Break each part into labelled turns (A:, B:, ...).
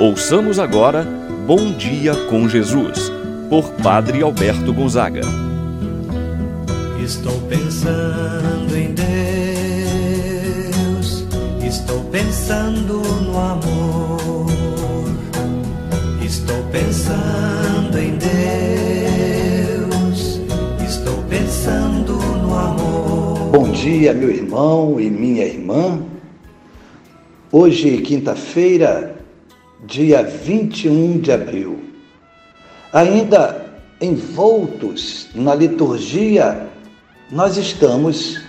A: Ouçamos agora Bom Dia com Jesus, por Padre Alberto Gonzaga.
B: Estou pensando em Deus, estou pensando no amor, estou pensando em Deus, estou pensando no amor.
C: Bom dia, meu irmão e minha irmã. Hoje, quinta-feira, dia 21 de abril. Ainda envoltos na liturgia, nós estamos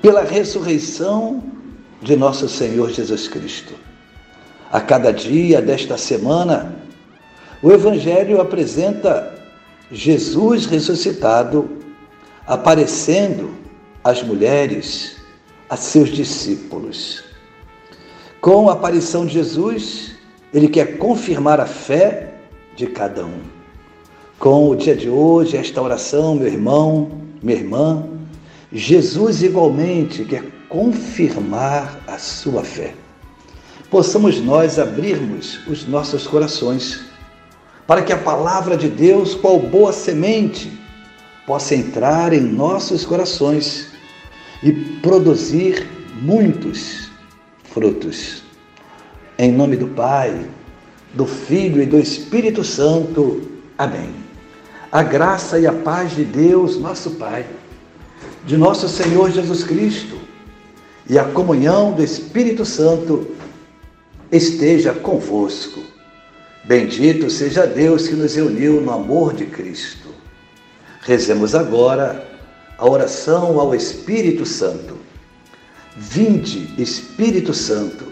C: pela ressurreição de nosso Senhor Jesus Cristo. A cada dia desta semana, o Evangelho apresenta Jesus ressuscitado aparecendo às mulheres, a seus discípulos. Com a aparição de Jesus, ele quer confirmar a fé de cada um. Com o dia de hoje, esta oração, meu irmão, minha irmã, Jesus igualmente quer confirmar a sua fé. Possamos nós abrirmos os nossos corações para que a palavra de Deus, qual boa semente, possa entrar em nossos corações e produzir muitos frutos. Em nome do Pai, do Filho e do Espírito Santo. Amém. A graça e a paz de Deus, nosso Pai, de nosso Senhor Jesus Cristo e a comunhão do Espírito Santo esteja convosco. Bendito seja Deus que nos uniu no amor de Cristo. Rezemos agora a oração ao Espírito Santo. Vinde, Espírito Santo,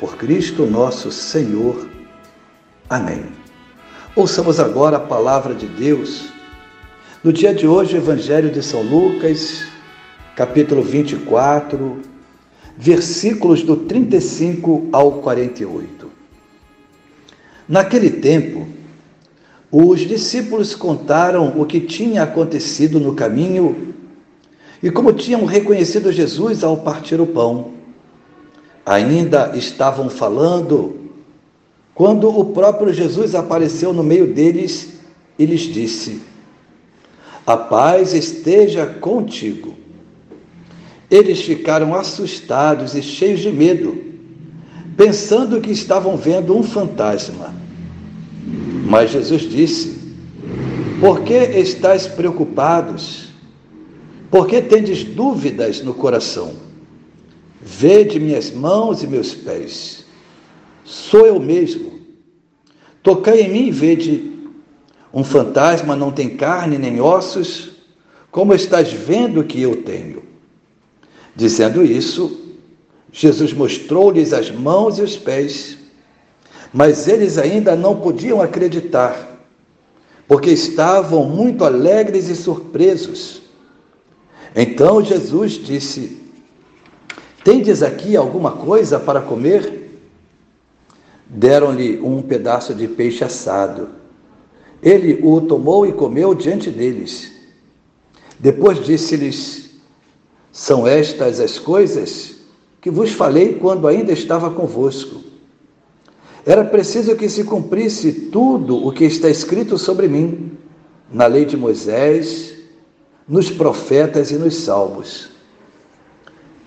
C: Por Cristo nosso Senhor. Amém. Ouçamos agora a palavra de Deus. No dia de hoje, o Evangelho de São Lucas, capítulo 24, versículos do 35 ao 48. Naquele tempo, os discípulos contaram o que tinha acontecido no caminho e como tinham reconhecido Jesus ao partir o pão. Ainda estavam falando quando o próprio Jesus apareceu no meio deles e lhes disse: A paz esteja contigo. Eles ficaram assustados e cheios de medo, pensando que estavam vendo um fantasma. Mas Jesus disse: Por que estáis preocupados? Por que tendes dúvidas no coração? Vede minhas mãos e meus pés. Sou eu mesmo. Tocai em mim e vede. Um fantasma não tem carne nem ossos, como estás vendo que eu tenho. Dizendo isso, Jesus mostrou-lhes as mãos e os pés, mas eles ainda não podiam acreditar, porque estavam muito alegres e surpresos. Então Jesus disse: Tendes aqui alguma coisa para comer? Deram-lhe um pedaço de peixe assado. Ele o tomou e comeu diante deles. Depois disse-lhes: São estas as coisas que vos falei quando ainda estava convosco. Era preciso que se cumprisse tudo o que está escrito sobre mim na lei de Moisés, nos profetas e nos salmos.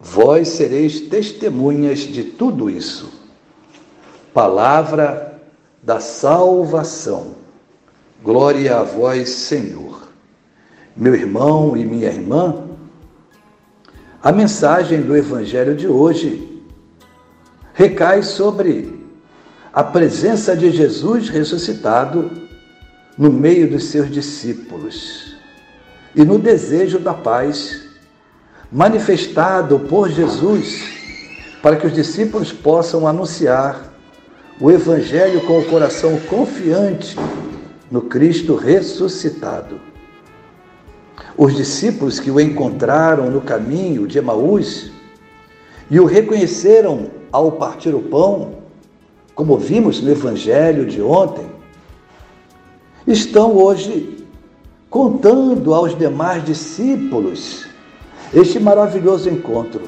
C: Vós sereis testemunhas de tudo isso. palavra da salvação. Glória a vós, Senhor. Meu irmão e minha irmã, a mensagem do Evangelho de hoje recai sobre a presença de Jesus ressuscitado no meio dos seus discípulos e no desejo da paz manifestado por Jesus para que os discípulos possam anunciar o Evangelho com o coração confiante no Cristo ressuscitado. Os discípulos que o encontraram no caminho de Emaús e o reconheceram ao partir o pão, como vimos no Evangelho de ontem, estão hoje contando aos demais discípulos este maravilhoso encontro.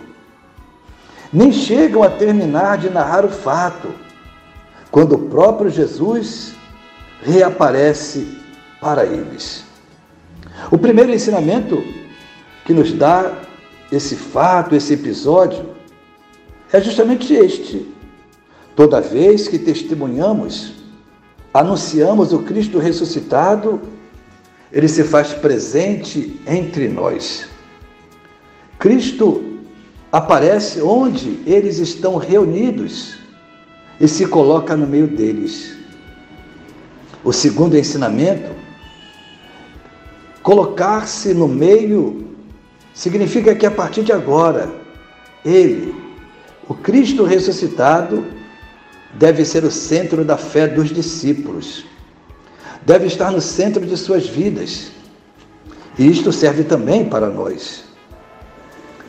C: Nem chegam a terminar de narrar o fato, quando o próprio Jesus reaparece para eles. O primeiro ensinamento que nos dá esse fato, esse episódio, é justamente este. Toda vez que testemunhamos, anunciamos o Cristo ressuscitado, ele se faz presente entre nós. Cristo aparece onde eles estão reunidos e se coloca no meio deles. O segundo ensinamento, colocar-se no meio significa que a partir de agora, ele, o Cristo ressuscitado, deve ser o centro da fé dos discípulos, deve estar no centro de suas vidas. E isto serve também para nós.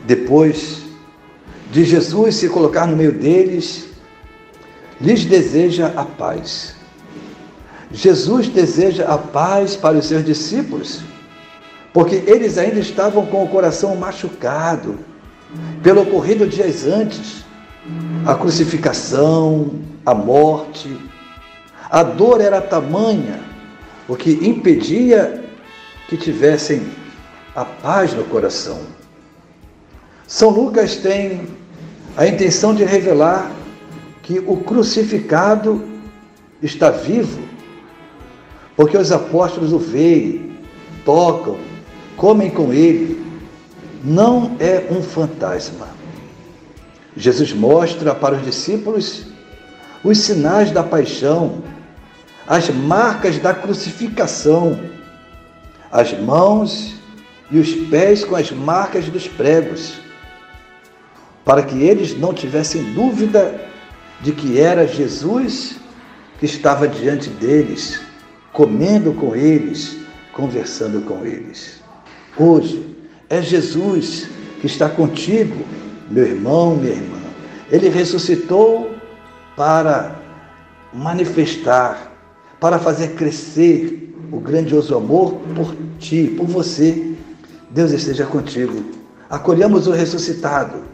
C: Depois de Jesus se colocar no meio deles, lhes deseja a paz. Jesus deseja a paz para os seus discípulos, porque eles ainda estavam com o coração machucado pelo ocorrido dias antes a crucificação, a morte. A dor era tamanha, o que impedia que tivessem a paz no coração. São Lucas tem a intenção de revelar que o crucificado está vivo, porque os apóstolos o veem, tocam, comem com ele. Não é um fantasma. Jesus mostra para os discípulos os sinais da paixão, as marcas da crucificação, as mãos e os pés com as marcas dos pregos, para que eles não tivessem dúvida de que era Jesus que estava diante deles, comendo com eles, conversando com eles. Hoje é Jesus que está contigo, meu irmão, minha irmã. Ele ressuscitou para manifestar, para fazer crescer o grandioso amor por ti, por você. Deus esteja contigo. Acolhamos o ressuscitado,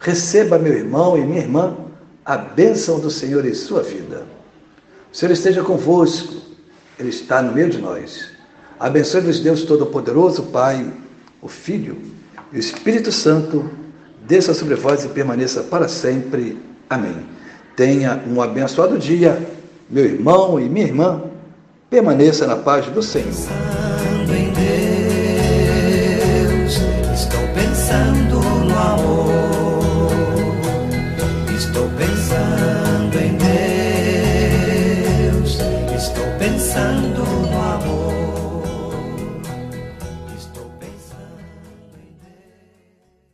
C: Receba, meu irmão e minha irmã, a bênção do Senhor em sua vida. O Senhor esteja convosco, Ele está no meio de nós. Abençoe-vos, Deus Todo-Poderoso, Pai, o Filho e o Espírito Santo, desça sobre vós e permaneça para sempre. Amém. Tenha um abençoado dia, meu irmão e minha irmã. Permaneça na paz do Senhor.